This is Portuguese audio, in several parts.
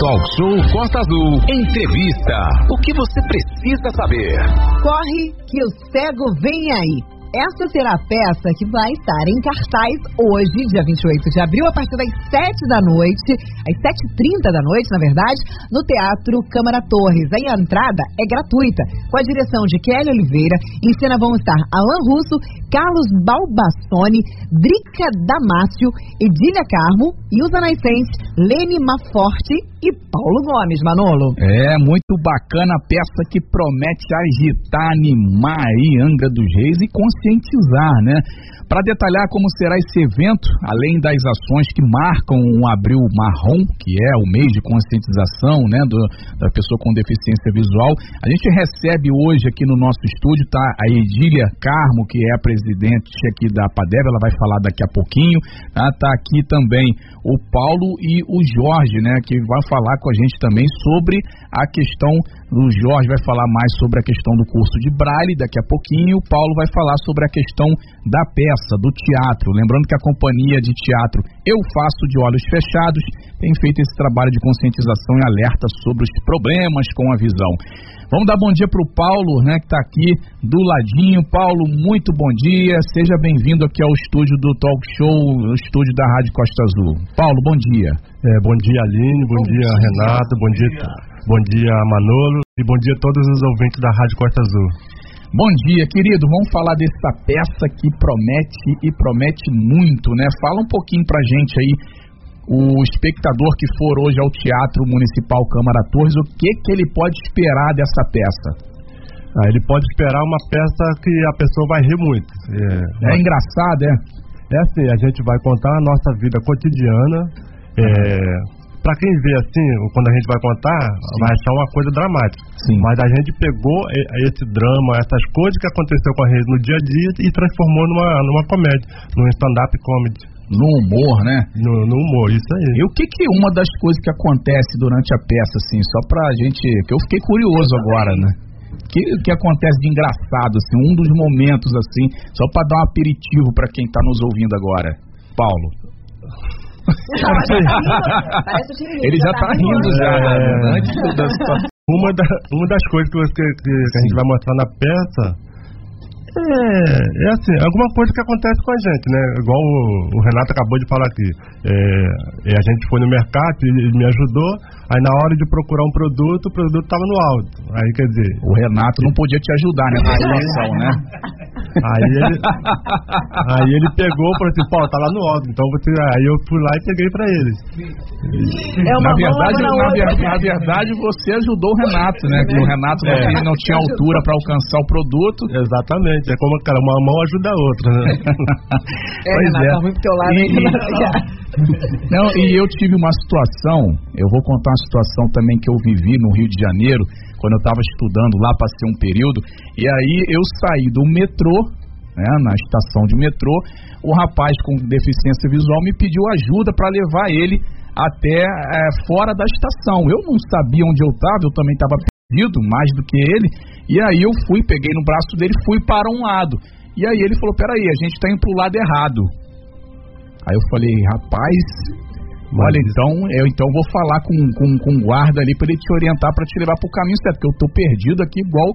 Talk Show Costa Azul. Entrevista. O que você precisa saber? Corre que o cego vem aí. Essa será a peça que vai estar em cartaz hoje, dia 28 de abril, a partir das 7 da noite, às 7h30 da noite, na verdade, no Teatro Câmara Torres. Aí a entrada é gratuita, com a direção de Kelly Oliveira. Em cena vão estar Alan Russo, Carlos Balbassoni, Drica Damácio, Edília Carmo e os anaicenses Lene Maforte e Paulo Gomes, Manolo. É, muito bacana a peça que promete agitar, animar aí Angra dos Reis e conscientizar, né? Para detalhar como será esse evento, além das ações que marcam um abril marrom, que é o mês de conscientização né, do, da pessoa com deficiência visual, a gente recebe hoje aqui no nosso estúdio tá, a Edília Carmo, que é a presidente aqui da Padeva, ela vai falar daqui a pouquinho. Tá, tá aqui também o Paulo e o Jorge, né, que vai falar com a gente também sobre a questão. O Jorge vai falar mais sobre a questão do curso de Braille daqui a pouquinho. O Paulo vai falar sobre a questão da peça do teatro. Lembrando que a companhia de teatro Eu Faço de Olhos Fechados tem feito esse trabalho de conscientização e alerta sobre os problemas com a visão. Vamos dar bom dia para o Paulo, né, que está aqui do ladinho. Paulo, muito bom dia. Seja bem-vindo aqui ao estúdio do Talk Show, o estúdio da Rádio Costa Azul. Paulo, bom dia. É, bom dia, Aline. Bom, bom dia, dia, Renato. Bom dia, bom dia, Manolo. E bom dia a todos os ouvintes da Rádio Costa Azul. Bom dia, querido. Vamos falar dessa peça que promete e promete muito, né? Fala um pouquinho pra gente aí, o espectador que for hoje ao Teatro Municipal Câmara Torres, o que que ele pode esperar dessa peça? Ah, ele pode esperar uma peça que a pessoa vai rir muito. É, é engraçado, é? É assim, a gente vai contar a nossa vida cotidiana, é, para quem vê assim, quando a gente vai contar, Sim. vai achar uma coisa dramática. Sim. Mas a gente pegou esse drama, essas coisas que aconteceu com a gente no dia a dia e transformou numa, numa comédia, num stand-up comedy. No humor, né? No, no, humor, isso aí. E o que que uma das coisas que acontece durante a peça, assim, só pra gente. que eu fiquei curioso agora, né? que, que acontece de engraçado, assim, um dos momentos, assim, só para dar um aperitivo para quem tá nos ouvindo agora. Paulo. Ele já tá rindo já, né? É. antes da situação. Uma, da, uma das coisas que, você, que, que a gente vai mostrar na peça é, é assim, alguma coisa que acontece com a gente, né? Igual o, o Renato acabou de falar aqui. É, a gente foi no mercado, ele me ajudou, aí na hora de procurar um produto, o produto estava no alto. Aí quer dizer. O Renato não podia te ajudar nessa situação, né? Aí ele, aí ele pegou e falou assim, pô, tá lá no alto, então você. Aí eu fui lá e peguei pra eles. É na, verdade, na, na, na, verdade, você ajudou o Renato, né? Que o Renato é. não, tinha, não tinha altura para alcançar o produto. Exatamente. É como, cara, uma mão ajuda a outra, né? é, pois Renato, é. tá muito teu lado e, não, e eu tive uma situação, eu vou contar uma situação também que eu vivi no Rio de Janeiro quando eu estava estudando lá, passei um período, e aí eu saí do metrô, né, na estação de metrô, o rapaz com deficiência visual me pediu ajuda para levar ele até é, fora da estação. Eu não sabia onde eu estava, eu também estava perdido, mais do que ele, e aí eu fui, peguei no braço dele, fui para um lado. E aí ele falou: peraí, a gente está indo para o lado errado. Aí eu falei: rapaz, Olha, então eu então vou falar com, com, com o guarda ali para ele te orientar para te levar para o caminho certo, porque eu tô perdido aqui igual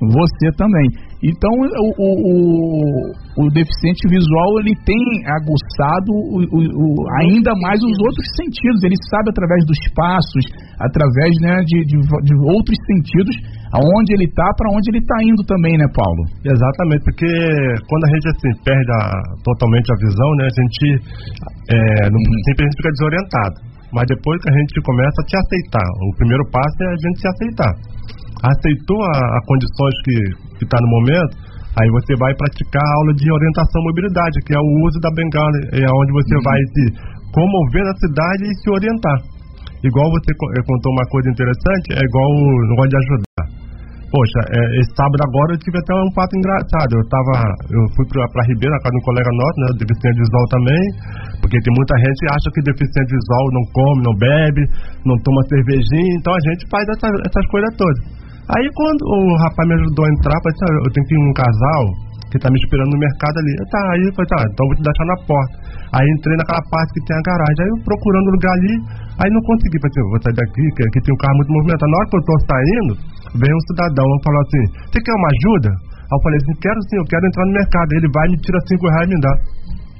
você também. Então o, o, o, o deficiente visual ele tem aguçado o, ainda mais os outros sentidos. Ele sabe através dos passos, através né, de, de, de outros sentidos, aonde ele está, para onde ele está indo também, né, Paulo? Exatamente, porque quando a gente assim, perde a, totalmente a visão, né, a gente é, uhum. sempre a gente fica desorientado. Mas depois que a gente começa a te aceitar, o primeiro passo é a gente se aceitar. Aceitou a, a condições que está no momento, aí você vai praticar a aula de orientação e mobilidade, que é o uso da bengala, é onde você uhum. vai se comover na cidade e se orientar. Igual você contou uma coisa interessante, é igual o negócio de ajudar. Poxa, é, esse sábado agora eu tive até um fato engraçado. Eu tava, eu fui pra, pra Ribeira, na casa de um colega nosso, né, deficiente visual também, porque tem muita gente que acha que deficiente visual não come, não bebe, não toma cervejinha, então a gente faz essa, essas coisas todas. Aí quando o rapaz me ajudou a entrar, eu, eu tenho que ir um casal que tá me esperando no mercado ali. Eu, tá, aí eu falei, tá, então vou te deixar na porta. Aí entrei naquela parte que tem a garagem. Aí eu procurando lugar ali, aí não consegui. Falei vou sair daqui, que aqui tem um carro muito movimentado. Na hora que eu tô saindo, vem um cidadão e falou assim, você quer uma ajuda? Aí eu falei assim, quero sim, eu quero entrar no mercado. Ele vai, me tira cinco reais e me dá.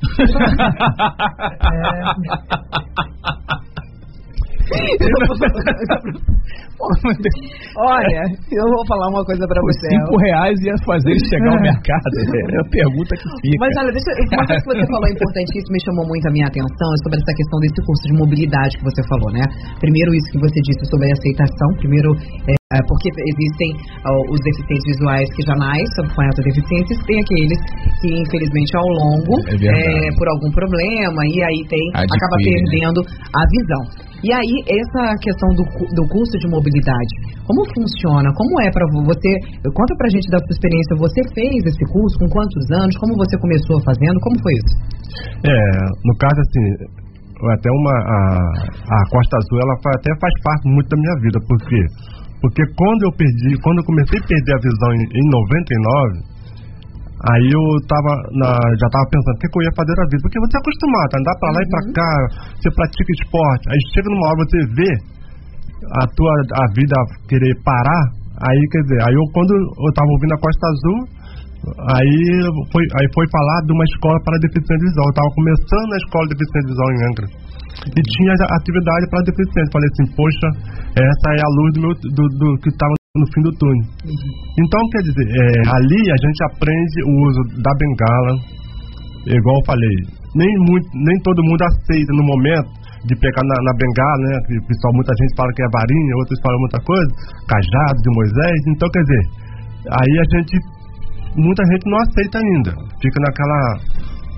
Olha, eu vou falar uma coisa pra você. cinco reais ia fazer ele chegar ao mercado. É a pergunta que fica. Mas olha, deixa, uma coisa que você falou importantíssimo me chamou muito a minha atenção é sobre essa questão desse curso de mobilidade que você falou, né? Primeiro isso que você disse sobre a aceitação, primeiro é, é, porque existem os deficientes visuais que já nascem com essa deficiência, tem aqueles que infelizmente ao longo, É é, por algum problema, e aí tem Adquire, acaba né? perdendo a visão. E aí, essa questão do, do curso de mobilidade, como funciona? Como é para você? Conta pra gente da sua experiência. Você fez esse curso com quantos anos? Como você começou fazendo? Como foi isso? É, no caso assim, até uma a, a Costa Azul ela até faz parte muito da minha vida, por quê? Porque quando eu perdi, quando eu comecei a perder a visão em, em 99, aí eu tava na, já tava pensando o que, que eu ia fazer da vida, porque você é acostumado a andar pra lá e pra cá, você pratica esporte, aí chega numa hora você vê a tua a vida querer parar, aí quer dizer, aí eu quando eu tava ouvindo a Costa Azul, aí foi, aí foi falar de uma escola para deficiente visual. Eu tava começando a escola de deficiente visual em Angra. E tinha atividade para deficiente. Falei assim, poxa, essa é a luz do, meu, do, do que estava no fim do túnel. Então, quer dizer, é, ali a gente aprende o uso da bengala, igual eu falei, nem, muito, nem todo mundo aceita no momento de pegar na, na bengala, né? Que pessoal, muita gente fala que é varinha, outros falam muita coisa, cajado de Moisés. Então, quer dizer, aí a gente, muita gente não aceita ainda, fica naquela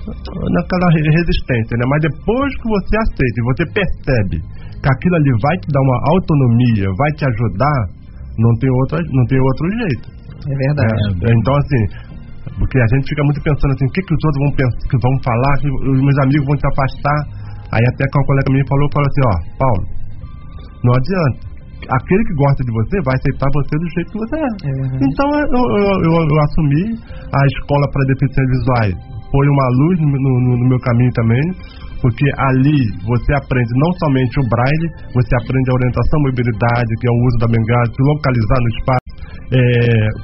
naquela re- resistência, né? Mas depois que você aceita e você percebe que aquilo ali vai te dar uma autonomia, vai te ajudar, não tem outra, não tem outro jeito. É verdade. É, então, assim, porque a gente fica muito pensando assim, o que, que os outros vão pensar, que vão falar, que os meus amigos vão se afastar. Aí até que um colega minha falou, falou assim, ó, Paulo, não adianta. Aquele que gosta de você vai aceitar você do jeito que você é. É verdade. então eu, eu, eu- eu assumi a escola para deficientes visuais. Foi uma luz no, no- no meu caminho também, porque ali você aprende não somente o braille, você aprende a orientação, mobilidade, que é o uso da bengala, se localizar no espaço, é,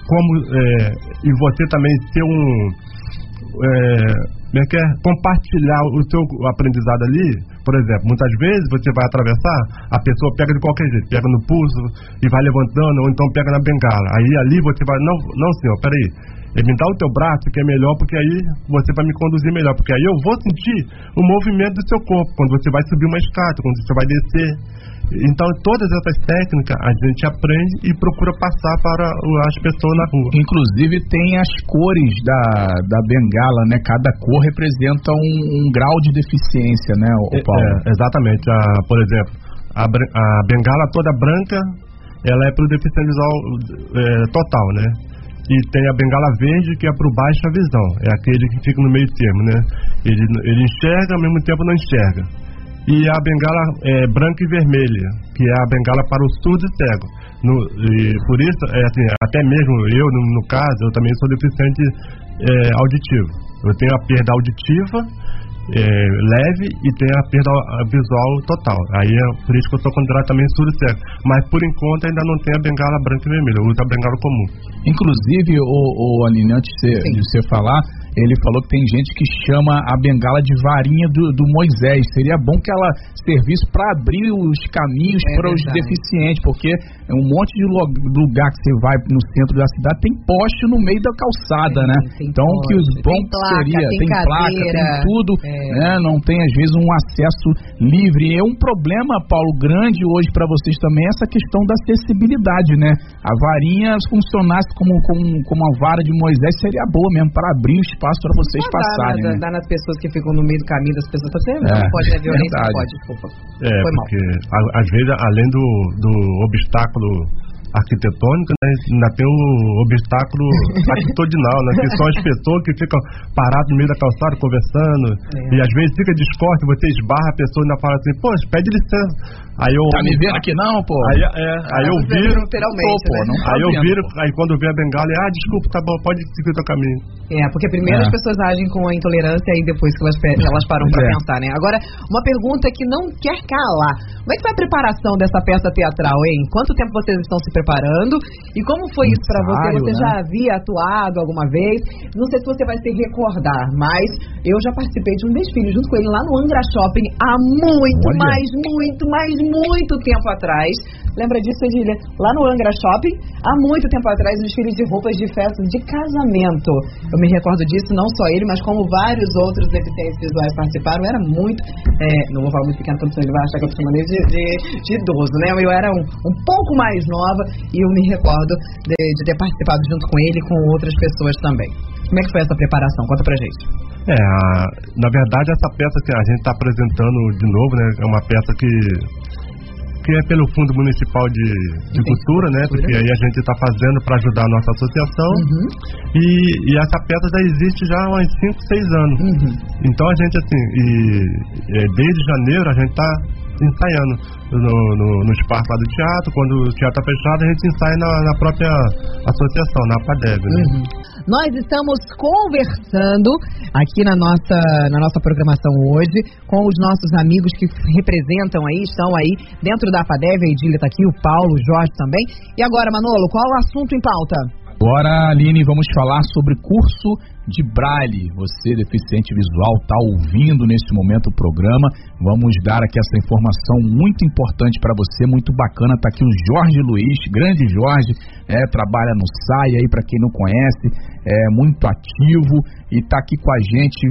como é, e você também ter um é, como é que é? compartilhar o seu aprendizado ali, por exemplo, muitas vezes você vai atravessar, a pessoa pega de qualquer jeito, pega no pulso e vai levantando, ou então pega na bengala. Aí ali você vai, não, não senhor, peraí, eh, me dá o teu braço que é melhor, porque aí você vai me conduzir melhor, porque aí eu vou sentir o movimento do seu corpo, quando você vai subir uma escada, quando você vai descer. Então, todas essas técnicas a gente aprende e procura passar para as pessoas na rua. Inclusive tem as cores da, da bengala, né? Cada cor representa um, um grau de deficiência, né, o Paulo? É, exatamente. A, por exemplo, a, a bengala toda branca, ela é para o deficiente visual é, total, né? E tem a bengala verde, que é para o baixa visão. É aquele que fica no meio termo, né? Ele, ele enxerga, ao mesmo tempo não enxerga. E a bengala é, branca e vermelha, que é a bengala para o surdo e cego. No, e por isso, é, assim, até mesmo eu, no, no caso, eu também sou deficiente é, auditivo. Eu tenho a perda auditiva é, leve e tem a perda visual total. Aí é por isso que eu sou considerado também surdo e cego. Mas por enquanto ainda não tem a bengala branca e vermelha, eu uso a bengala comum. Inclusive, o, o Aline, antes de você, Sim. de você falar, ele falou que tem gente que chama a bengala de varinha do, do Moisés. Seria bom que ela servisse para abrir os caminhos É para os deficientes, porque é um monte de lugar que você vai no centro da cidade tem poste no meio da calçada, Tem, né? então, que os poste, bom tem placa, seria, tem tem, placa, cadeira, tem tudo, é. né? Não tem às vezes um acesso livre. É um problema, Paulo, grande hoje para vocês também essa questão da acessibilidade, né? A varinha se funcionasse como, como, como a vara de Moisés seria boa mesmo para abrir o espaço para vocês dá, passarem. dá, né? dá nas pessoas que ficam no meio do caminho das pessoas. Você É, não pode ter violência, não verdade. pode, desculpa. É, Foi mal. porque a- às vezes, além do, do obstáculo arquitetônica, né, ainda tem um obstáculo atitudinal, né, que são as pessoas que ficam paradas no meio da calçada conversando, é. e às vezes fica discorde, você esbarra a pessoa e ainda fala assim, pô, pede licença. Aí eu, tá me vendo aqui não, pô? Aí, é, aí eu viro. Literalmente. Pô, né? não tá aí eu viro, aí quando vem a bengala, ah, desculpa, tá bom, pode seguir o teu caminho. É, porque primeiro é. as pessoas agem com a intolerância e depois que elas, elas param pra é. pensar, né? Agora, uma pergunta que não quer calar. Como é que foi a preparação dessa peça teatral, hein? Quanto tempo vocês estão se preparando? E como foi isso pra você? Você né? já havia atuado alguma vez? Não sei se você vai se recordar, mas eu já participei de um desfile junto com ele lá no Angra Shopping há muito, Olha. mais, muito, mais, muito tempo atrás. Lembra disso, Edília? Lá no Angra Shopping, há muito tempo atrás, um desfile de roupas de festa de casamento. Eu me recordo disso, não só ele, mas como vários outros deficientes visuais participaram. Era muito. É, não vou falar muito pequeno, porque ele vai achar que eu tô chamando de, de, de, idoso, né? Eu era um, um pouco mais nova e eu me recordo de, de ter participado junto com ele e com outras pessoas também. Como é que foi essa preparação? Conta pra gente. É, na verdade essa peça que a gente está apresentando de novo, né, é uma peça que que é pelo Fundo Municipal de, de Cultura, né? Porque aí a gente está fazendo para ajudar a nossa associação. Uhum. E, e, essa peça já existe já há uns 5, 6 anos. Uhum. Então a gente, assim, e, e desde janeiro a gente está ensaiando no, no, no, espaço lá do teatro. Quando o teatro está fechado, a gente ensaia na, na própria associação, na PADEB. Né? Uhum. Nós estamos conversando aqui na nossa, na nossa programação hoje com os nossos amigos que representam aí, estão aí dentro da PADEV. A Edília está aqui, o Paulo, o Jorge também. E agora, Manolo, qual o assunto em pauta? Agora, Aline, vamos falar sobre curso de Braille. Você, deficiente visual, está ouvindo nesse momento o programa. Vamos dar aqui essa informação muito importante para você, muito bacana. Está aqui o Jorge Luiz, grande Jorge, é, trabalha no SAI aí, para quem não conhece, é muito ativo e está aqui com a gente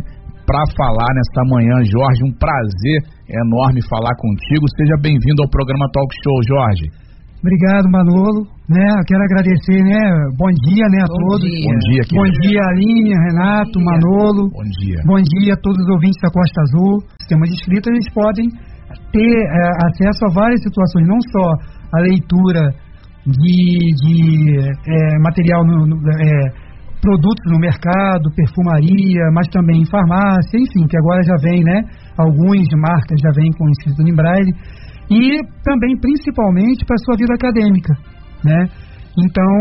para falar nesta manhã. Jorge, um prazer enorme falar contigo. Seja bem-vindo ao programa Talk Show, Jorge. Obrigado, Manolo. Né, eu quero agradecer, né? Bom dia, né, a Bom todos. Dia. Bom dia, Bom dia, Aline, Renato, dia. Manolo. Bom dia. Bom dia a todos os ouvintes da Costa Azul. Sistema de escrita, eles podem ter é, acesso a várias situações, não só a leitura de, de é, material, no, no, é, produtos no mercado, perfumaria, mas também em farmácia, enfim, que agora já vem, né? Algumas marcas já vêm com escrito em braille e também principalmente para a sua vida acadêmica, né? Então,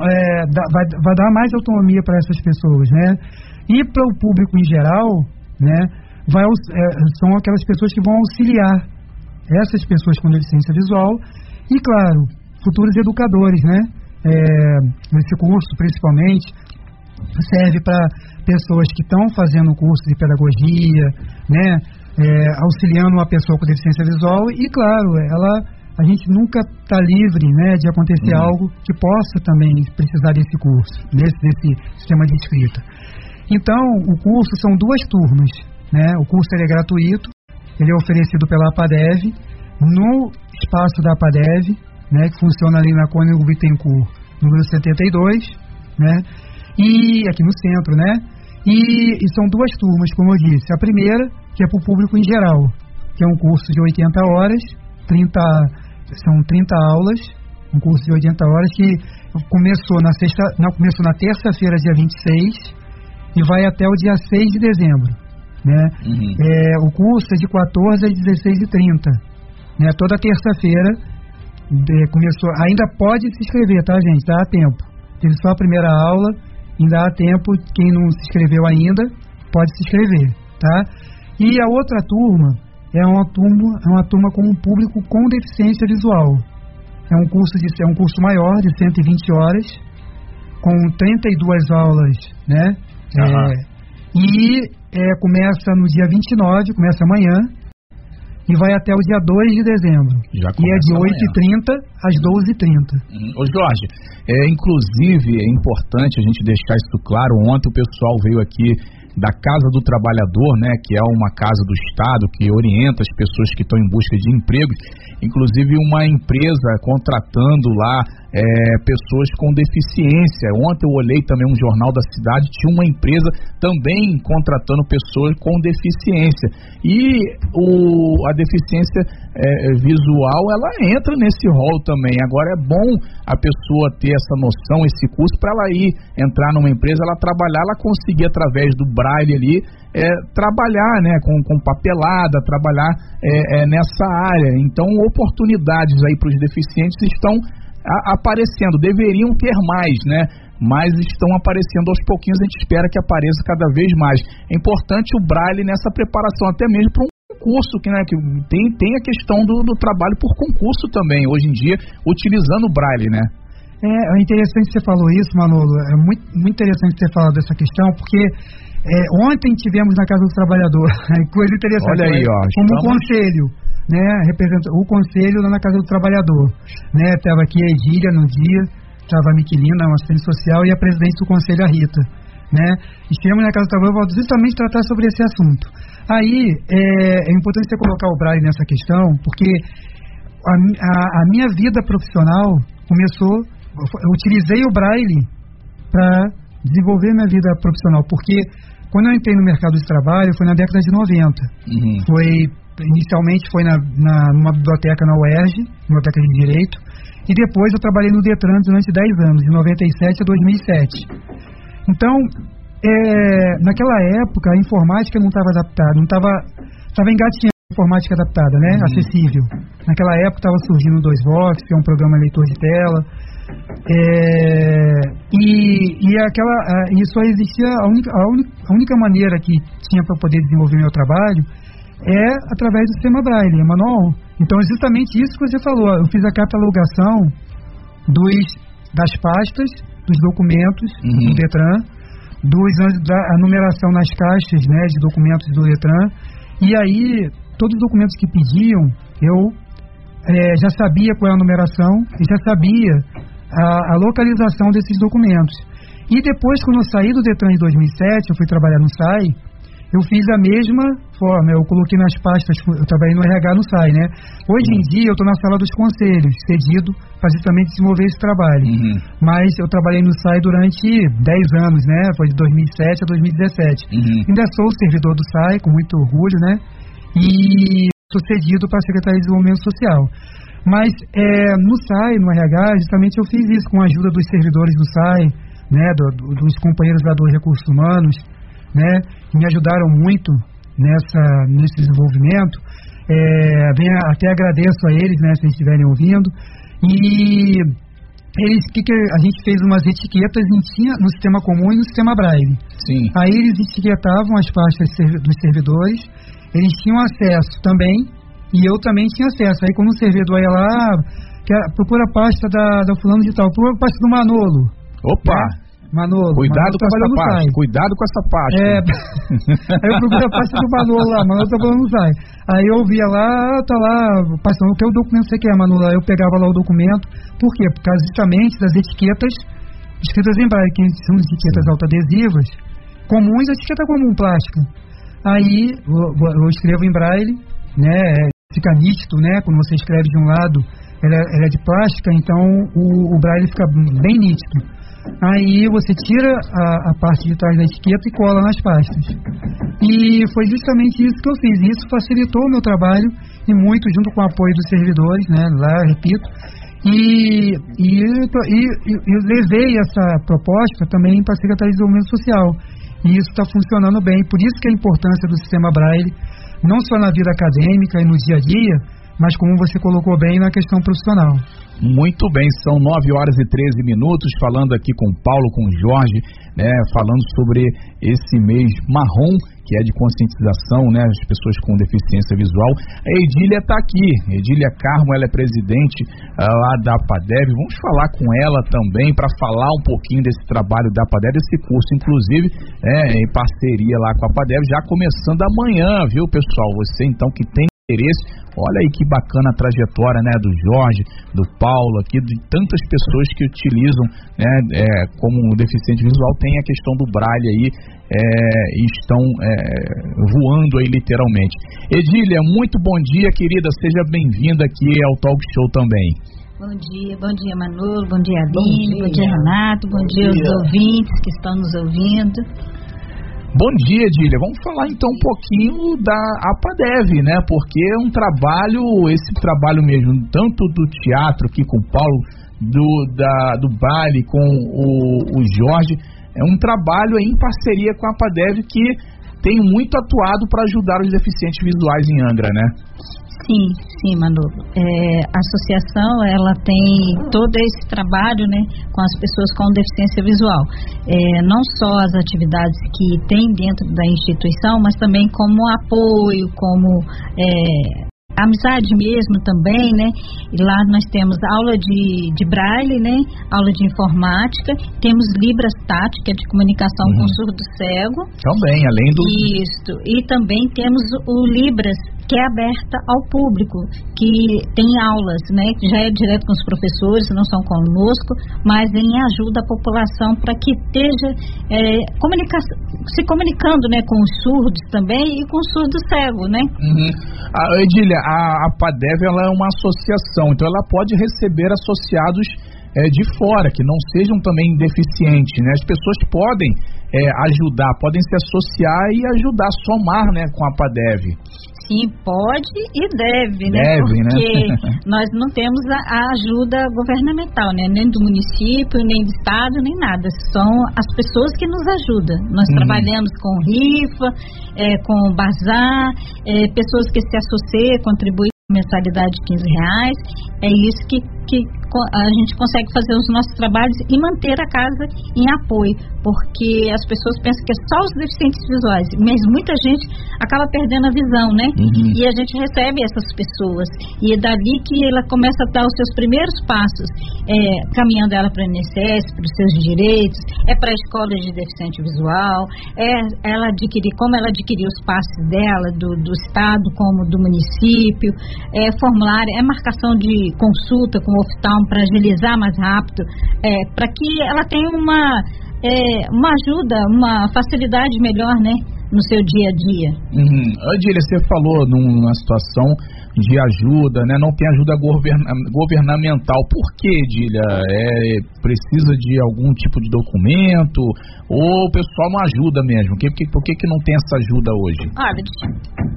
é, dá, vai, vai, dar mais autonomia para essas pessoas, né? E para o público em geral, né? Vai, é, são aquelas pessoas que vão auxiliar essas pessoas com deficiência visual e, claro, futuros educadores, né? É, esse curso, principalmente, serve para pessoas que estão fazendo curso de pedagogia, né? É, auxiliando uma pessoa com deficiência visual e, claro, ela a gente nunca está livre né, de acontecer uhum. algo que possa também precisar desse curso, desse, desse sistema de escrita. Então, o curso são duas turmas. Né? O curso é gratuito, ele é oferecido pela APADEV, no espaço da APADEV, né, que funciona ali na Cônigo Bittencourt, número 72, né? e aqui no centro, né? E, e são duas turmas, como eu disse. A primeira que é para o público em geral, que é um curso de 80 horas, 30, são 30 aulas, um curso de 80 horas que começou na sexta, não, começou na terça-feira, dia 26, e vai até o dia 6 de dezembro. Né? Uhum. É, o curso é de 14 a 16 e 30. Né? Toda terça-feira começou. Ainda pode se inscrever, tá, gente? Dá tempo. Teve só a primeira aula, ainda há tempo. Quem não se inscreveu ainda, pode se inscrever, tá? E a outra turma é uma turma, é uma turma com um público com deficiência visual. É um curso de é um curso maior de 120 horas, com 32 aulas, né? Uhum. É, e é, começa no dia 29, começa amanhã, e vai até o dia 2 de dezembro. Já e é de 8h30 às 12h30. Uhum. Ô Jorge, é, inclusive é importante a gente deixar isso claro. Ontem o pessoal veio aqui da Casa do Trabalhador, né, que é uma casa do Estado que orienta as pessoas que estão em busca de emprego. inclusive uma empresa contratando lá é, pessoas com deficiência. Ontem eu olhei também um jornal da cidade, tinha uma empresa também contratando pessoas com deficiência. E o, a deficiência é, visual, ela entra nesse rol também. Agora é bom a pessoa ter essa noção, esse curso, para ela ir entrar numa empresa, ela trabalhar, ela conseguir através do braille ali é, trabalhar né, com, com papelada, trabalhar é, é, nessa área. Então, oportunidades aí para os deficientes estão a, aparecendo, deveriam ter mais, né? Mas estão aparecendo aos pouquinhos, a gente espera que apareça cada vez mais. É importante o Braille nessa preparação, até mesmo para um concurso, que, né, que tem, tem a questão do, do trabalho por concurso também, hoje em dia, utilizando o Braille, né? É, é interessante que você falou isso, Manolo. É muito, muito interessante você falar dessa questão, porque é, ontem tivemos na Casa do Trabalhador, coisa interessante. Olha aí, né? ó. Como estamos... conselho né, representa o conselho lá na Casa do Trabalhador, né, estava aqui a Edília no dia, estava a Miquelina, uma assistente social, e a presidente do conselho, a Rita, né, estivemos na Casa do Trabalhador justamente tratar sobre esse assunto. Aí, é, é importante você colocar o Braille nessa questão, porque a, a, a minha vida profissional começou, eu utilizei o Braille para desenvolver minha vida profissional, porque quando eu entrei no mercado de trabalho foi na década de 90. Uhum. Foi inicialmente foi na, na, numa biblioteca na UERJ, biblioteca de Direito, e depois eu trabalhei no Detran durante 10 anos, de 97 a 2007. Então, é, naquela época, a informática não estava adaptada, não estava estava engatinhando a informática adaptada, né, uhum. acessível. Naquela época estava surgindo o 2Vox, que é um programa leitor de tela, é, e, e aquela, e só existia a única, a única, a única maneira que tinha para poder desenvolver meu trabalho é através do sistema Braille, é manual. Então, é justamente isso que você falou. Eu fiz a catalogação dos, das pastas, dos documentos uhum. do Detran, dos, da a numeração nas caixas né, de documentos do Detran. E aí, todos os documentos que pediam, eu é, já sabia qual é a numeração e já sabia a, a localização desses documentos. E depois, quando eu saí do Detran em 2007, eu fui trabalhar no SAI, eu fiz a mesma forma, eu coloquei nas pastas, eu trabalhei no RH no SAI, né? Hoje uhum. em dia eu estou na sala dos conselhos, cedido para justamente desenvolver esse trabalho. Uhum. Mas eu trabalhei no SAI durante 10 anos, né? Foi de 2007 a 2017. Uhum. Ainda sou servidor do SAI, com muito orgulho, né? E sou cedido para a Secretaria de Desenvolvimento Social. Mas é, no SAI, no RH, justamente eu fiz isso com a ajuda dos servidores do SAI, né, do, do, dos companheiros lá dos recursos humanos, né, que me ajudaram muito nessa, nesse desenvolvimento. É, bem, até agradeço a eles, né, se eles estiverem ouvindo. E eles, que, que a gente fez umas etiquetas tinha, no sistema comum e no sistema Braille. Sim. Aí eles etiquetavam as pastas dos servidores, eles tinham acesso também, e eu também tinha acesso. Aí quando o servidor ia lá, que, procura a pasta da, da fulano de tal, procura a pasta do Manolo. Opa! Né? Manolo. Cuidado Manolo com essa parte. Cuidado com essa parte. É, aí eu procurei a pasta do Manolo lá, Manolo tá falando sai. Aí eu via lá, tá lá, passando o que é o documento você quer, Manolo. Aí eu pegava lá o documento. Por quê? Por causa justamente das etiquetas escritas em braille, que são etiquetas autoadesivas, comuns, a etiqueta comum plástica. Aí eu, eu escrevo em braille, né? Fica nítido, né? Quando você escreve de um lado, ela, ela é de plástica, então o, o braille fica bem nítido. Aí você tira a, a, parte de trás da etiqueta e cola nas pastas. E foi justamente isso que eu fiz. Isso facilitou o meu trabalho e muito junto com o apoio dos servidores, né? Lá, repito. E, e, e, e levei essa proposta também para a Secretaria de Desenvolvimento Social. E isso está funcionando bem. Por isso que a importância do sistema Braille, não só na vida acadêmica e no dia a dia, mas como você colocou bem na questão profissional. Muito bem, são 9 horas e 13 minutos, falando aqui com Paulo, com Jorge, né, falando sobre esse mês marrom, que é de conscientização, né, as pessoas com deficiência visual. A Edília está aqui, Edília Carmo, ela é presidente uh, lá da APADEV. Vamos falar com ela também para falar um pouquinho desse trabalho da APADEV, esse curso, inclusive, é, em parceria lá com a APADEV, já começando amanhã, viu, pessoal? Você então que tem interesse. Olha aí que bacana a trajetória, né, do Jorge, do Paulo aqui, de tantas pessoas que utilizam, né, é, como deficiente visual, tem a questão do braille aí, é, e estão é, voando aí literalmente. Edília, muito bom dia, querida, seja bem-vinda aqui ao Talk Show também. Bom dia, bom dia Manolo, bom dia Aline, bom dia, bom dia Renato, bom, bom dia, dia aos ouvintes que estão nos ouvindo. Bom dia, Dília. Vamos falar então um pouquinho da APADEV, né? Porque é um trabalho, esse trabalho mesmo, tanto do teatro aqui com o Paulo, do, da, do baile com o, o Jorge, é um trabalho em parceria com a APADEV que tem muito atuado para ajudar os deficientes visuais em Angra, né? Sim, sim, Manu. É, a associação ela tem todo esse trabalho, né, com as pessoas com deficiência visual. É, não só as atividades que tem dentro da instituição, mas também como apoio, como é, amizade mesmo também, né? E lá nós temos aula de, de braille, né? Aula de informática, temos libras tática de comunicação uhum. com surdo cego. Também, além do Isso. E também temos o libras que é aberta ao público, que tem aulas, né, que já é direto com os professores, não são conosco, mas em ajuda à população para que esteja é, comunica se comunicando, né, com os surdos também e com o surdo cego, né? Uhum. A, a, a PADEV ela é uma associação, então ela pode receber associados é, de fora, que não sejam também deficientes, né? As pessoas podem é, ajudar, podem se associar e ajudar, somar, né, com a PADEV. Sim, pode e deve, né? Deve, né? Porque né? nós não temos a, ajuda governamental, né? Nem do município, nem do estado, nem nada. São as pessoas que nos ajudam. Nós trabalhamos com rifa, é, com bazar, é, pessoas que se associam, contribuem mensalidade de 15 reais. É isso que, que a gente consegue fazer os nossos trabalhos e manter a casa em apoio, porque as pessoas pensam que é só os deficientes visuais, mas muita gente acaba perdendo a visão, né? Uhum. E a gente recebe essas pessoas e é dali que ela começa a dar os seus primeiros passos, é, caminhando ela para o INSS, para os seus direitos, é para a escola de deficiente visual, é ela adquirir, como ela adquiriu os passos dela, do, do estado como do município, é formulário, é marcação de consulta com oftalmo para agilizar mais rápido, é, para que ela tenha uma, é, uma ajuda, uma facilidade melhor, né? No seu dia a dia. Uhum. Adília, você falou numa situação de ajuda, né? Não tem ajuda governa governamental. Por que, Edília? É, precisa de algum tipo de documento? Ou o pessoal não ajuda mesmo? Por que, por que, que não tem essa ajuda hoje? Olha,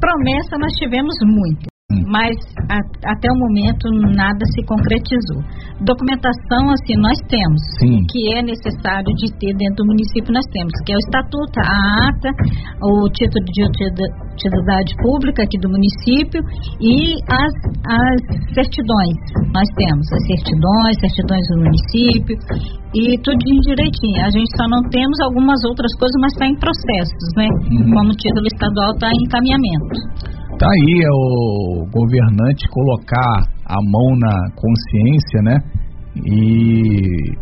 promessa nós tivemos muito mas a, até o momento nada se concretizou. Documentação, assim, nós temos, Sim. que é necessário de ter dentro do município, nós temos, que é o estatuto, a ata, o título de utilidade pública aqui do município e as, as certidões. Nós temos as certidões, certidões do município e tudo direitinho. A gente só não temos algumas outras coisas, mas está em processos, né? Uhum. Como o título estadual está em encaminhamento. Tá aí é o governante colocar a mão na consciência, né? E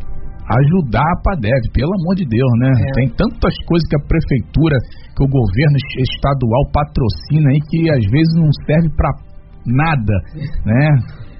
ajudar a PADEV, pelo amor de Deus, né? É. Tem tantas coisas que a prefeitura, que o governo estadual patrocina aí que às vezes não serve para nada, né?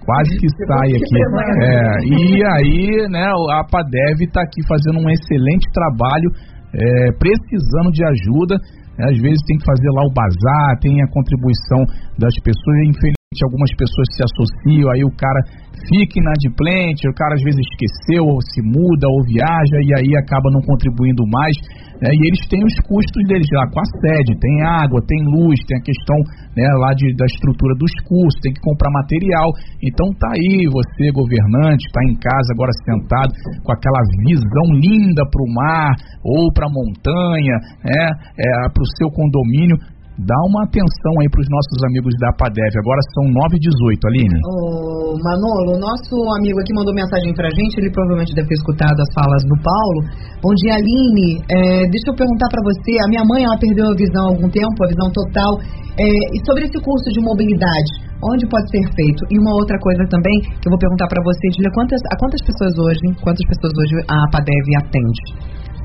Quase que sai aqui. É, e aí, né, a PADEV está aqui fazendo um excelente trabalho, é, precisando de ajuda às vezes tem que fazer lá o bazar, tem a contribuição das pessoas. Infelizmente, algumas pessoas se associam, aí o cara fica inadimplente, o cara às vezes esqueceu, ou se muda, ou viaja, e aí acaba não contribuindo mais. Né? E eles têm os custos deles lá com a sede, tem água, tem luz, tem a questão né, lá de, da estrutura dos cursos, tem que comprar material. Então tá aí você, governante, está em casa agora sentado com aquela visão linda para o mar ou para a montanha, né, é, para o seu condomínio dá uma atenção aí para os nossos amigos da PADEV. Agora são 9 e 18, Aline. Ô, Manolo, o nosso amigo aqui mandou mensagem para a gente, ele provavelmente deve ter escutado as falas do Paulo. Bom dia, Aline. É, deixa eu perguntar para você, a minha mãe, ela perdeu a visão há algum tempo, a visão total. É, e sobre esse curso de mobilidade, onde pode ser feito? E uma outra coisa também, que eu vou perguntar para você, Julia, quantas, a quantas pessoas hoje, quantas pessoas hoje a PADEV atende?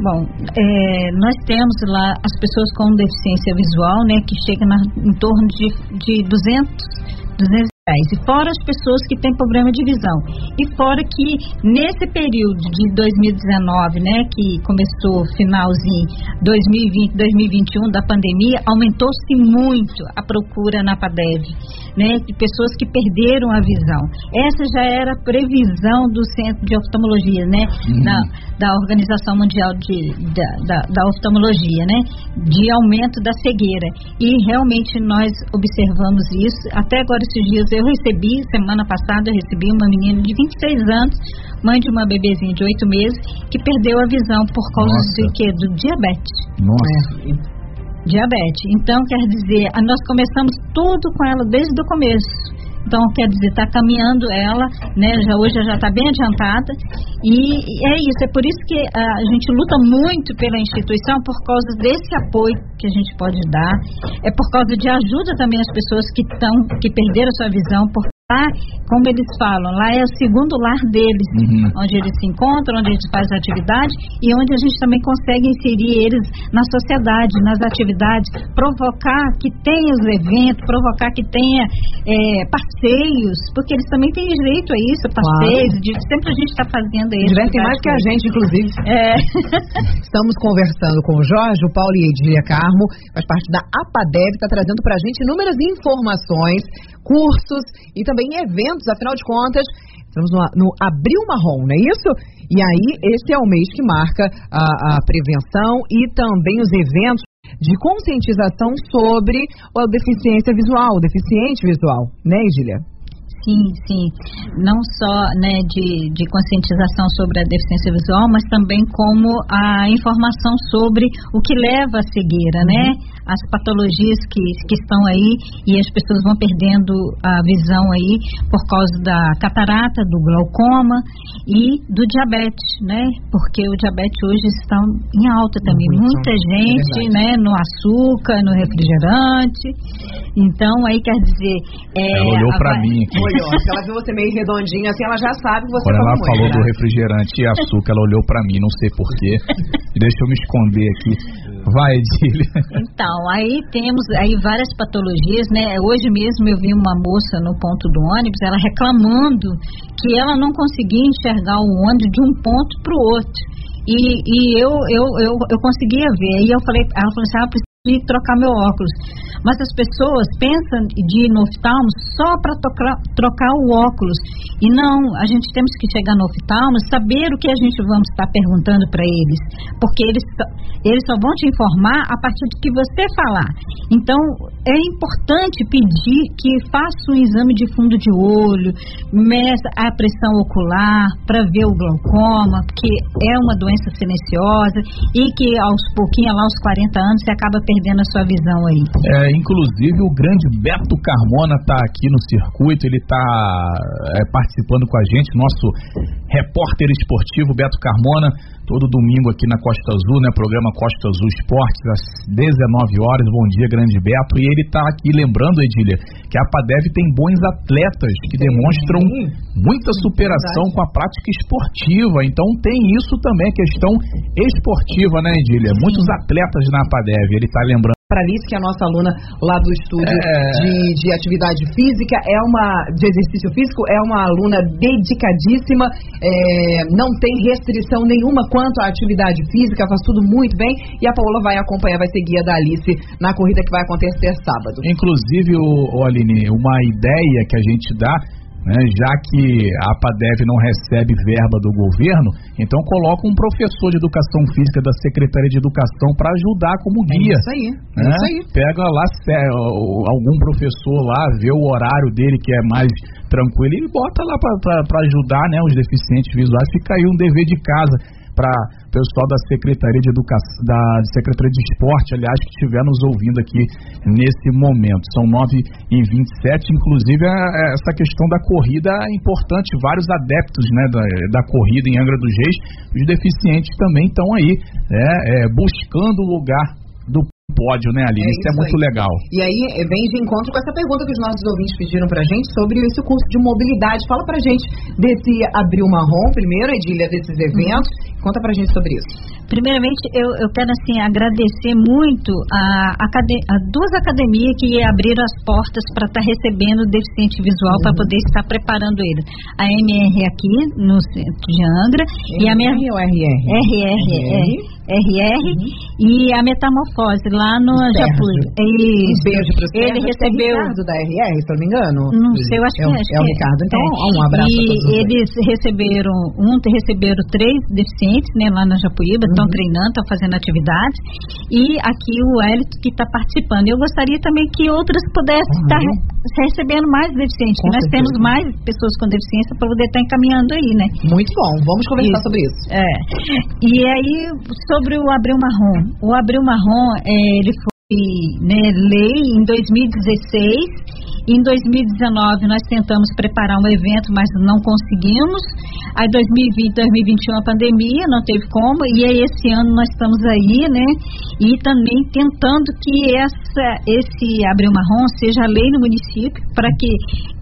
Bom, é, nós temos lá as pessoas com deficiência visual, né, que chegam na, em torno de, de 200, 200 e fora as pessoas que têm problema de visão. E fora que nesse período de 2019, né, que começou finalzinho 2020, 2021 da pandemia, aumentou-se muito a procura na PADEV, né, de pessoas que perderam a visão. Essa já era a previsão do Centro de Oftalmologia, né, uhum. da, da Organização Mundial de, da, da, da Oftalmologia, né, de aumento da cegueira. E realmente nós observamos isso. Até agora esses dias eu eu recebi, semana passada, eu recebi uma menina de 26 anos, mãe de uma bebezinha de 8 meses, que perdeu a visão por causa Nossa. de quê? Do diabetes. Nossa. É. Diabetes. Então, quer dizer, nós começamos tudo com ela desde o começo. Então, quer dizer, está caminhando ela, né? Já hoje já está bem adiantada. E é isso, é por isso que a gente luta muito pela instituição, por causa desse apoio que a gente pode dar. É por causa de ajuda também às pessoas que estão, que perderam sua visão, por lá, como eles falam, lá é o segundo lar deles, uhum. onde eles se encontram, onde eles fazem atividade e onde a gente também consegue inserir eles na sociedade, nas atividades, provocar que tenha os eventos, provocar que tenha é, passeios, porque eles também têm direito a isso, passeios, claro. de, sempre a gente está fazendo isso. Divertem mais que a gente, inclusive. É. Estamos conversando com o Jorge, o Paulo e a Edília Carmo, faz parte da APADEV, está trazendo para a gente inúmeras informações, cursos e também eventos, afinal de contas, estamos no, no Abril Marrom, não é isso? E aí, esse é o mês que marca a, a prevenção e também os eventos de conscientização sobre a deficiência visual, deficiente visual, né, Edília? Sim, sim. Não só né, de, de conscientização sobre a deficiência visual, mas também como a informação sobre o que leva à cegueira, né? uhum. né? As patologias que, que estão aí e as pessoas vão perdendo a visão aí por causa da catarata, do glaucoma e do diabetes, né? Porque o diabetes hoje está em alta também. Uhum. Muita gente, é né? No açúcar, no refrigerante. Então, aí quer dizer... É, Ela olhou para mim aqui olhou. Se ela viu você meio redondinha assim, ela já sabe que você Quando ela falou né? do refrigerante e açúcar, ela olhou para mim, não sei porquê. Deixa eu me esconder aqui. Vai, Edília. Então, aí temos aí várias patologias, né? Hoje mesmo eu vi uma moça no ponto do ônibus, ela reclamando que ela não conseguia enxergar o ônibus de um ponto para o outro. E, e eu, eu, eu, eu conseguia ver. E eu falei, ela falou assim, ah, de trocar meu óculos. Mas as pessoas pensam de ir no oftalmo só para trocar o óculos. E não, a gente temos que chegar no oftalmo, saber o que a gente vamos estar perguntando para eles. Porque eles, eles só vão te informar a partir do que você falar. Então, é importante pedir que faça um exame de fundo de olho, meça a pressão ocular para ver o glaucoma, porque é uma doença silenciosa e que aos pouquinhos, lá aos 40 anos, você acaba perdendo a sua visão aí. É, inclusive o grande Beto Carmona está aqui no circuito, ele está é, participando com a gente, nosso repórter esportivo Beto Carmona, todo domingo aqui na Costa Azul, né? Programa Costa Azul Esportes, às 19 horas. Bom dia, grande Beto. E ele está aqui lembrando, Edília, que a PADEV tem bons atletas que demonstram muita superação com a prática esportiva. Então tem isso também, questão esportiva, né, Edília? Muitos atletas na PADEV. Ele está lembrando para Alice, que é a nossa aluna lá do estúdio é... de, de atividade física, é uma de exercício físico, é uma aluna dedicadíssima, é, não tem restrição nenhuma quanto à atividade física, faz tudo muito bem. E a Paola vai acompanhar, vai ser guia da Alice na corrida que vai acontecer sábado. Inclusive, o, o Aline, uma ideia que a gente dá né, já que a APADEV não recebe verba do governo, então coloca um professor de educação física da Secretaria de Educação para ajudar como é guia. É isso aí, é né? isso aí. Pega lá algum professor lá, vê o horário dele que é mais tranquilo e bota lá para ajudar né, os deficientes visuais. Fica aí um dever de casa para o pessoal da Secretaria de Educação, da Secretaria de Esporte, aliás, que estiver nos ouvindo aqui nesse momento. São 9 e 27, inclusive é, é, essa questão da corrida é importante, vários adeptos né, da, da corrida em Angra dos Reis, os deficientes também estão aí, né, é, buscando o lugar pódio, né, Aline? É isso, é isso muito aí. legal. E aí é, vem de encontro com essa pergunta que os nossos ouvintes pediram pra gente sobre esse curso de mobilidade. Fala pra gente desse Abril Marrom, primeiro, Edília, desses eventos. Conta pra gente sobre isso. Primeiramente, eu, eu quero assim agradecer muito a, acade- a duas academias que abriram as portas para estar recebendo o deficiente visual para poder estar preparando ele. A MR aqui no centro de Angra e a minha ou RR? RR, é, RR e a Metamorfose lá no Sérgio. Japuí. Um beijo Sérgio. Ele que é recebeu Ricardo da RR, se eu não me engano. não sei, eu acho É que acho é o que Ricardo. Então, É. um abraço E os dois. eles receberam, um receberam três deficientes, né, lá na Japuíba, estão Uhum. treinando, estão fazendo atividade. E aqui o Hélito que está participando. Eu gostaria também que outras pudessem Uhum. estar recebendo mais deficientes, Com que nós certeza. temos mais pessoas com deficiência para poder estar encaminhando aí, né? Muito bom. Vamos conversar Isso. sobre isso. É. E aí, sobre o Abril Marrom. O Abril Marrom, é, ele foi né, lei em 2016. Em 2019 nós tentamos preparar um evento, mas não conseguimos. Aí 2020, 2021 a pandemia, não teve como. E aí esse ano nós estamos aí, né? E também tentando que essa, esse Abril Marrom seja lei no município para que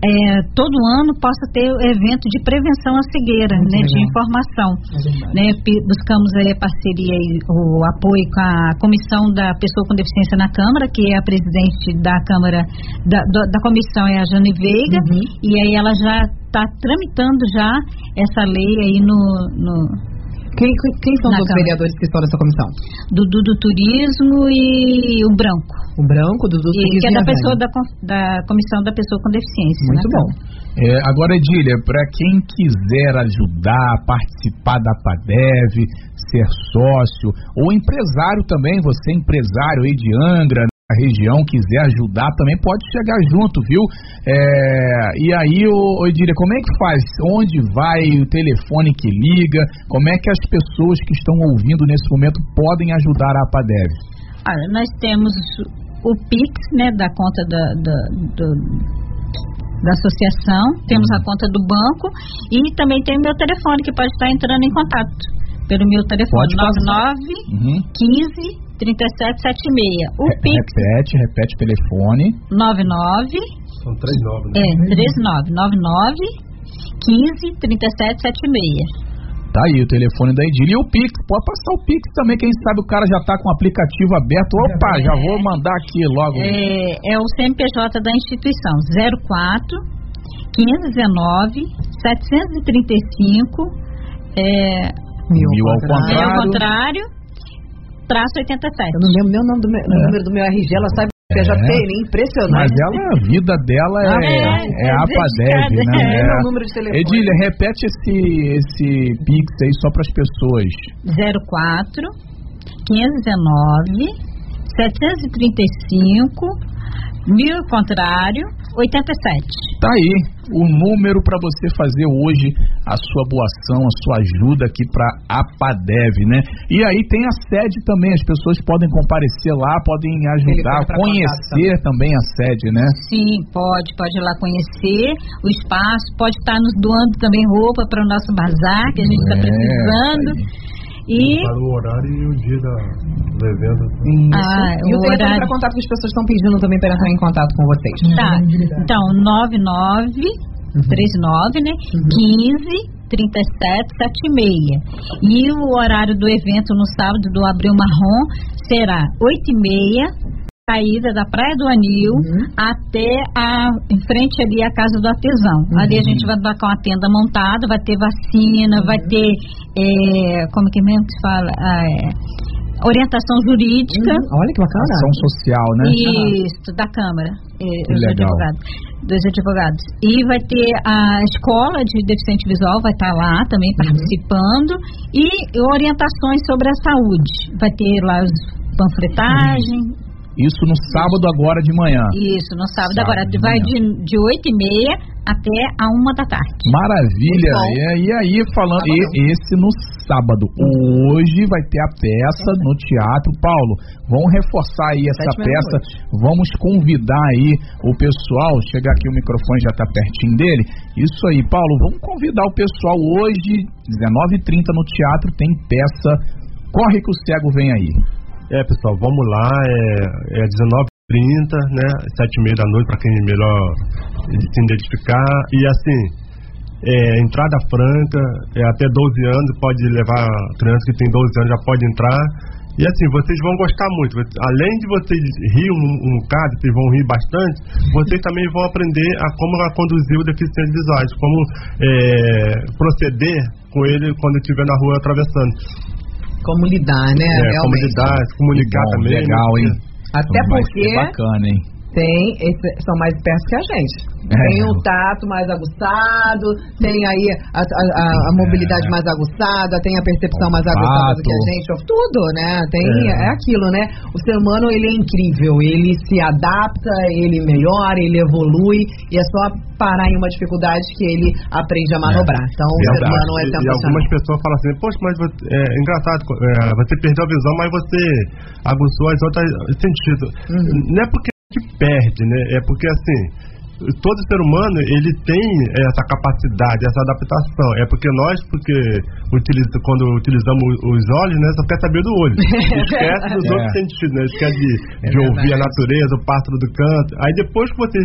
é, todo ano possa ter evento de prevenção à cegueira, Muito né? De legal. informação É né, buscamos aí a parceria e o apoio com a comissão da pessoa com deficiência na Câmara, que é a presidente da Câmara, da, da, da comissão é a Jane Veiga, Uhum. e aí ela já está tramitando já essa lei aí no, no Quem, quem são os vereadores que estão nessa comissão? do, do, turismo e o branco, O Branco, do Dudu e, que é da pessoa da, da comissão da pessoa com deficiência. Muito na bom. É, agora, Edília, para quem quiser ajudar, participar da PADEV, ser sócio, ou empresário também, você empresário aí de Angra, a região, quiser ajudar, também pode chegar junto, viu? É, e aí, ô, ô Edília, como é que faz? Onde vai o telefone que liga? Como é que as pessoas que estão ouvindo nesse momento podem ajudar a PADEV? Olha, nós temos o Pix, né, da conta da, da, da associação, temos a conta do banco e também tem o meu telefone que pode estar entrando em contato pelo meu telefone Pode passar. 99 Uhum. 15 3776. O Re- Pix Repete, repete o telefone. 99 São três novos, né? é 39 99 15 3776. Tá aí o telefone da Edília. E o Pix, pode passar o Pix também, quem sabe o cara já tá com o aplicativo aberto. Opa, já vou mandar aqui logo. É, é o CNPJ da instituição 04 519 735 é, Mil, Mil ao ao contrário. é Claro. o contrário traço 87 Eu não lembro nem o nome do meu, o número do meu RG, ela sabe que eu já É. é impressionante. Mas ela, a vida dela é, É, é, é a PADEV, dedicada. né? É É. meu número de telefone. Edília, repete esse, esse Pix aí só para as pessoas. 04 519 735 mil contrário 87 Tá aí o número para você fazer hoje a sua boa ação, a sua ajuda aqui para a PADEV, né? E aí tem a sede também, as pessoas podem comparecer lá, podem ajudar, conhecer também a sede, né? Sim, pode, pode ir lá conhecer o espaço, pode estar nos doando também roupa para o nosso bazar, que a gente está É, precisando. aí. E Para o horário e o dia da, do evento. Isso. Ah, e o o telefone horário. para contato que as pessoas estão pedindo também para entrar em contato com vocês. tá, então 99 39, né? 15 37 76. E o horário do evento no sábado do Abril Marrom será 8 e meia, saída da Praia do Anil Uhum. até a em frente ali à casa do artesão. Ali Uhum. a gente vai estar com a tenda montada, vai ter vacina, vai ter é, como que mesmo que se fala? Ah, é, orientação jurídica. Uhum. Olha que bacana. Ação social, né? Isso, da Câmara. É, legal. advogado. Dos advogados. E vai ter a escola de deficiente visual, vai estar lá também Uhum. participando. E orientações sobre a saúde. Vai ter lá os panfletagem. Isso no sábado agora de manhã. Isso, no sábado. Sábado Agora de vai de, de 8 e meia até a 1 da tarde. Maravilha! Muito bom. E, e aí, falando, e- esse no sábado. Hoje vai ter a peça no Teatro Paulo. Vamos reforçar aí essa e peça. Vamos convidar aí o pessoal. Chegar aqui, o microfone já está pertinho dele. Isso aí, Paulo. Vamos convidar o pessoal hoje, 19h30 no teatro, tem peça. Corre que o cego vem aí. É, pessoal, vamos lá, é, é 19h30, né? 7h30 da noite, para quem é melhor se identificar. E assim, é, entrada franca, é, até 12 anos, pode levar criança que tem 12 anos já pode entrar. E assim, vocês vão gostar muito. Além de vocês rir um, um bocado, vocês vão rir bastante, vocês também vão aprender a como a conduzir o deficiente visuais, como é, proceder com ele quando estiver na rua atravessando. Como lidar, né? É, como lidar, se comunicar Bom, também. Legal, hein? Até porque bacana, hein? Tem, são mais espertos que a gente. É. Tem o tato mais aguçado, tem aí a, a- a- a mobilidade É. mais aguçada, tem a percepção mais aguçada do que a gente, tudo, né? Tem, É. é. aquilo, né? O ser humano, ele é incrível, ele se adapta, ele melhora, ele evolui, e é só parar em uma dificuldade que ele aprende a manobrar. Então, o ser humano é E- e, sensacional. algumas pessoas falam assim, poxa, mas você, é engraçado, é, você perdeu a visão, mas você aguçou as outras sentidos. Uhum. Não é porque gente perde, né? É porque assim. Todo ser humano ele tem essa capacidade, essa adaptação. É porque nós, porque utiliza, quando utilizamos os olhos, né, só quer saber do olho. Esquece dos É. outros sentidos, né? Esquece de, É de ouvir a natureza, o pássaro do canto. Aí depois que você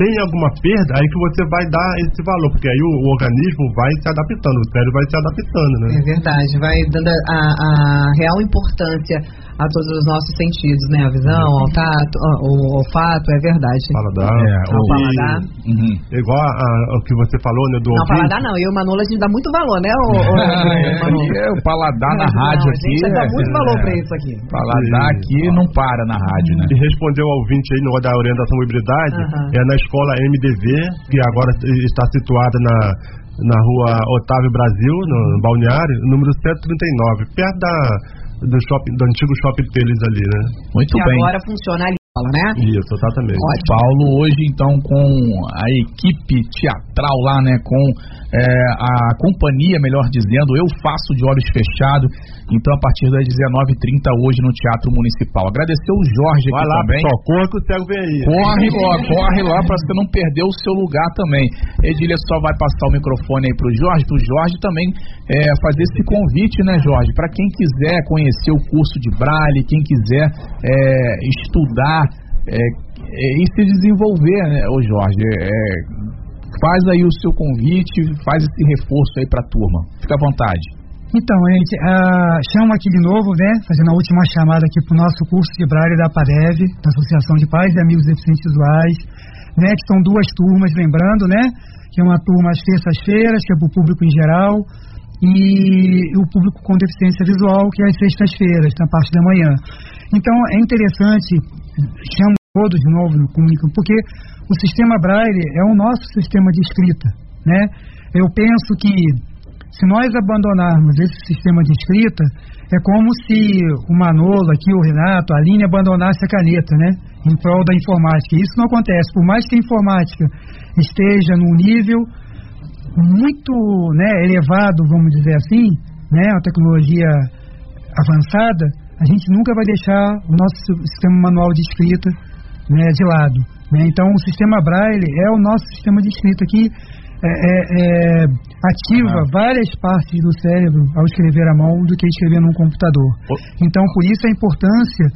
tem alguma perda, aí que você vai dar esse valor, porque aí o, o organismo vai se adaptando, o cérebro vai se adaptando, né? É verdade, vai dando a, a real importância a todos os nossos sentidos, né? A visão, ao tato, o olfato, é verdade. Paladar. É, Ao o- paladar. Uhum. Igual a- a- o que você falou, né, do Não, ouvinte. paladar não, eu e o Manolo a gente dá muito valor, né, o, o, Manu? É, o paladar na Não, rádio a aqui. gente dá é- muito valor é. pra isso aqui. Paladar aqui não para na rádio, né? E respondeu ao ouvinte aí no da orientação Aham. é na escola MDV, que agora está situada na, na rua Otávio Brasil, no Balneário, número 139, perto da, do, shopping, do antigo shopping deles ali, né? Muito Que bem. agora funciona ali, né? Isso, exatamente. Ótimo. Paulo, hoje então com a equipe teatral lá, né, com é, a companhia, melhor dizendo, eu faço de olhos fechados, então a partir das 19h30 hoje no Teatro Municipal. Agradecer o Jorge Vai aqui lá, também. pessoal, corra que o cego vem aí. Corre lá, corre lá para você não perder o seu lugar também. Edília só vai passar o microfone aí pro Jorge, pro Jorge também é, fazer esse convite, né, Jorge? Para quem quiser conhecer o curso de Braille, quem quiser é, estudar é, é, e se desenvolver, né, ô Jorge? É, faz aí o seu convite, faz esse reforço aí pra turma. Fica à vontade. Então, gente, ah, chamo aqui de novo, né, fazendo a última chamada aqui para o nosso curso de Braille da PADEV, da Associação de Pais e Amigos Deficientes Visuais, né, que são duas turmas, lembrando, né, que é uma turma às terças-feiras, que é para o público em geral, e o público com deficiência visual, que é às sextas-feiras, na parte da manhã. Então, é interessante, chamo todos de novo no comunicam, porque o sistema Braille é o nosso sistema de escrita, né? Eu penso que se nós abandonarmos esse sistema de escrita, é como se o Manolo aqui, o Renato, a Aline abandonasse a caneta, né? Em prol da informática. Isso não acontece. Por mais que a informática esteja num nível muito né, elevado, vamos dizer assim, né? Uma tecnologia avançada, a gente nunca vai deixar o nosso sistema manual de escrita né, de lado. Né? Então, o sistema Braille é o nosso sistema de escrita que é, é, é, ativa várias partes do cérebro ao escrever à mão do que escrever num computador. Então, por isso a importância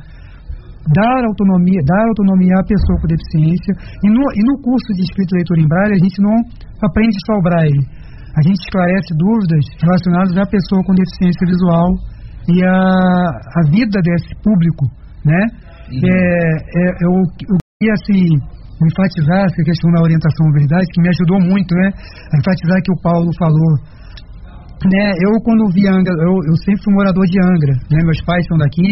dar autonomia, dar autonomia à pessoa com deficiência. E no, e no curso de escrita e leitura em Braille, a gente não aprende só o Braille. A gente esclarece dúvidas relacionadas à pessoa com deficiência visual e a, a vida desse público, né? É, é, eu, eu queria, assim, enfatizar essa questão da orientação à mobilidade, que me ajudou muito, né? A enfatizar que o Paulo falou. Né, eu, quando vi Angra, eu, eu sempre fui morador de Angra, né? Meus pais são daqui,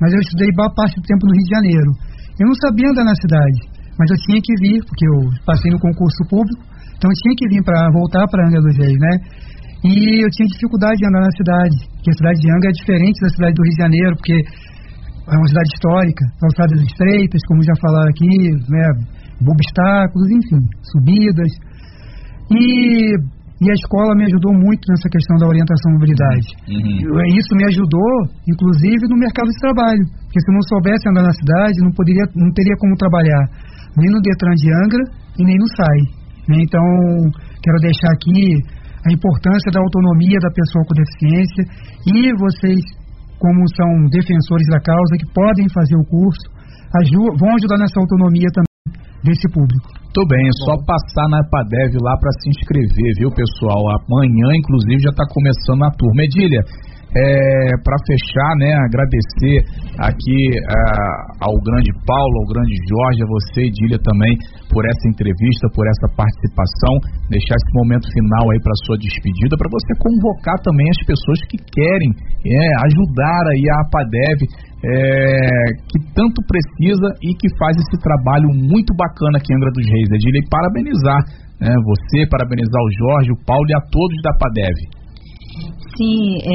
mas eu estudei boa parte do tempo no Rio de Janeiro. Eu não sabia andar na cidade, mas eu tinha que vir, porque eu passei no concurso público, então eu tinha que vir para voltar para Angra dos Reis, né? E eu tinha dificuldade de andar na cidade, porque a cidade de Angra é diferente da cidade do Rio de Janeiro, porque é uma cidade histórica, calçadas estreitas, como já falaram aqui, né, obstáculos, enfim, subidas. E, e a escola me ajudou muito nessa questão da orientação à mobilidade. Uhum. E Isso me ajudou, inclusive, no mercado de trabalho, porque se eu não soubesse andar na cidade, não, poderia, não teria como trabalhar nem no Detran de Angra e nem no SAI. né? Então, quero deixar aqui a importância da autonomia da pessoa com deficiência e vocês como são defensores da causa, que podem fazer o curso, vão ajudar nessa autonomia também desse público. Muito bem, é só passar na EPADEV lá para se inscrever, viu, pessoal? Amanhã, inclusive, já está começando a turma. Edília, é, para fechar, né, agradecer aqui uh, ao grande Paulo, ao grande Jorge, a você, Edília, também, por essa entrevista, por essa participação, deixar esse momento final aí para sua despedida, para você convocar também as pessoas que querem é, ajudar aí a APADEV, é, que tanto precisa e que faz esse trabalho muito bacana aqui em Angra dos Reis, Edília, e parabenizar né, você, parabenizar o Jorge, o Paulo e a todos da APADEV sim, é,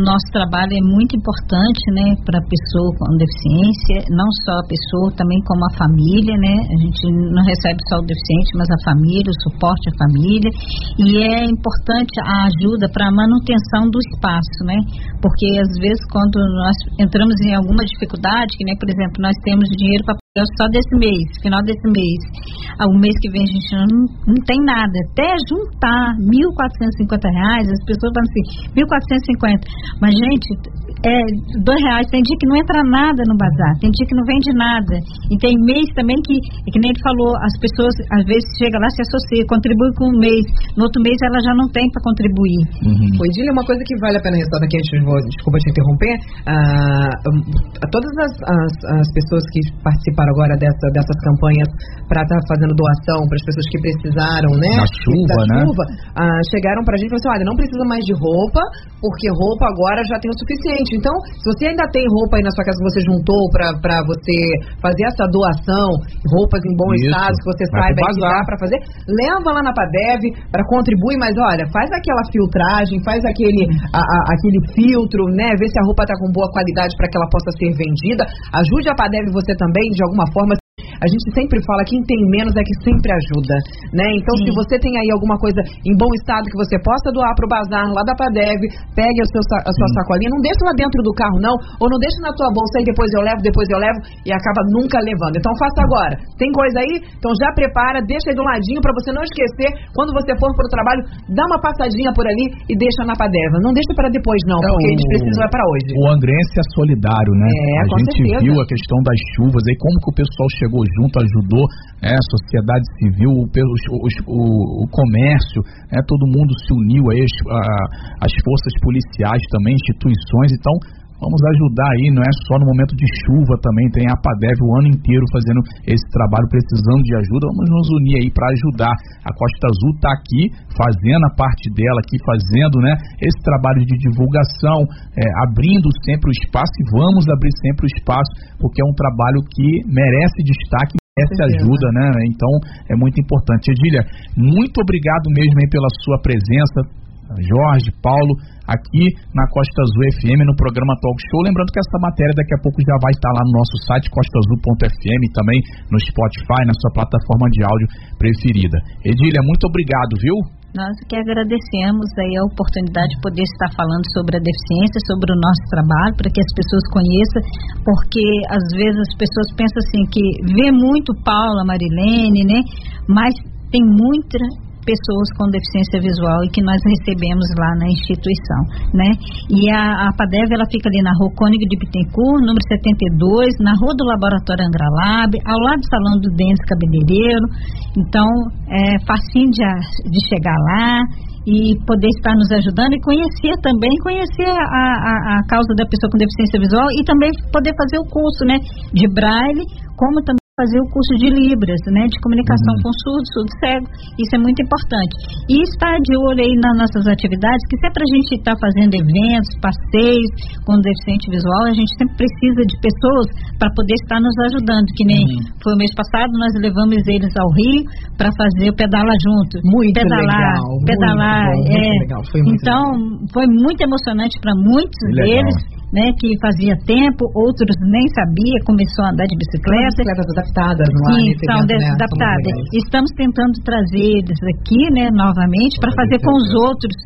nosso trabalho é muito importante, né, para a pessoa com deficiência, não só a pessoa, também como a família, né, a gente não recebe só o deficiente, mas a família, o suporte à família, e é importante a ajuda para a manutenção do espaço, né, porque às vezes quando nós entramos em alguma dificuldade, que, né, por exemplo, nós temos dinheiro para só desse mês, final desse mês. Ah, o mês que vem a gente não, não tem nada. Até juntar 1.450 reais, as pessoas falam assim, 1.450. Mas, gente, é dois reais. Tem dia que não entra nada no bazar, tem dia que não vende nada. E tem mês também que, que nem ele falou, as pessoas às vezes chegam lá, se associam, contribuem com um mês. No outro mês ela já não tem para contribuir. Uhum. Edília, uma coisa que vale a pena ressaltar aqui, antes, desculpa te interromper, uh, todas as, as, as pessoas que participaram participaram agora dessa, dessas campanhas para estar tá fazendo doação para as pessoas que precisaram, né? Da chuva, da né? chuva, ah, chegaram para a gente e falaram assim, olha, não precisa mais de roupa, porque roupa agora já tem o suficiente. Então, se você ainda tem roupa aí na sua casa que você juntou para você fazer essa doação, roupas em bom Isso. estado, que você Vai saiba que dá para fazer, leva lá na Padev para contribuir, mas olha, faz aquela filtragem, faz aquele, a, a, aquele filtro, né? Vê se a roupa está com boa qualidade para que ela possa ser vendida. Ajude a Padev você também, de alguma forma, a gente sempre fala quem tem menos é que sempre ajuda, né? Então, Sim. se você tem aí alguma coisa em bom estado que você possa doar para o bazar lá da Padev, pegue a, seu, a sua Sim. sacolinha, não deixa lá dentro do carro não, ou não deixa na tua bolsa e depois eu levo, depois eu levo e acaba nunca levando. Então, faça agora. Tem coisa aí? Então já prepara, deixa aí do ladinho para você não esquecer quando você for para o trabalho, dá uma passadinha por ali e deixa na Padeva. Não deixa para depois não, é, porque eles precisam é para hoje. O Angrense é solidário, né? É, a gente certeza. viu a questão das chuvas aí, como que o pessoal chegou junto, ajudou né, a sociedade civil, o, o, o comércio, né, todo mundo se uniu aí, as, a, as forças policiais também, instituições, então Vamos ajudar aí, não é só no momento de chuva também, tem a PADEV o ano inteiro fazendo esse trabalho, precisando de ajuda. Vamos nos unir aí para ajudar. A Costa Azul está aqui fazendo a parte dela, aqui fazendo né, esse trabalho de divulgação, é, abrindo sempre o espaço e vamos abrir sempre o espaço, porque é um trabalho que merece destaque essa ajuda, né? Então é muito importante. Edília, muito obrigado mesmo pela sua presença, Jorge, Paulo aqui na Costa Azul FM no programa Talk Show. Lembrando que essa matéria daqui a pouco já vai estar lá no nosso site costaazul.fm, também no Spotify, na sua plataforma de áudio preferida. Edília, muito obrigado, viu? Nós que agradecemos aí a oportunidade de poder estar falando sobre a deficiência, sobre o nosso trabalho, para que as pessoas conheçam, porque às vezes as pessoas pensam assim que vê muito Paula, Marilene, né? Mas tem muita pessoas com deficiência visual e que nós recebemos lá na instituição, né? E a, a PADEV, ela fica ali na rua Cônigo de Bittencourt, número 72, na rua do Laboratório Andralab, ao lado do Salão do Dentes Cabeleireiro. Então, é facinho de, de chegar lá e poder estar nos ajudando e conhecer também, conhecer a, a, a causa da pessoa com deficiência visual e também poder fazer o curso, né, de braille, como também fazer o curso de Libras, né, de comunicação uhum. com surdo, surdo cego, isso é muito importante. E estar de olho aí nas nossas atividades, que sempre a gente está fazendo eventos, passeios com deficiente visual, a gente sempre precisa de pessoas para poder estar nos ajudando, que nem uhum. foi o mês passado, nós levamos eles ao Rio para fazer o pedala junto. Muito pedalar, legal. Pedalar, muito é. Legal. Foi muito então, legal. foi muito emocionante para muitos deles né, que fazia tempo, outros nem sabia, começou a andar de bicicleta. Bicicletas adaptadas, não Sim, são né? adaptadas. Estamos tentando trazer eles aqui, né, novamente, para fazer com os outros.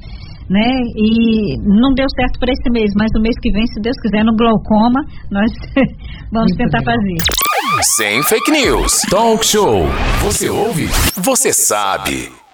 Né? E não deu certo para esse mês, mas o mês que vem, se Deus quiser, no glaucoma, nós vamos Muito tentar legal. fazer. Sem fake news. Talk show. Você ouve? Você sabe.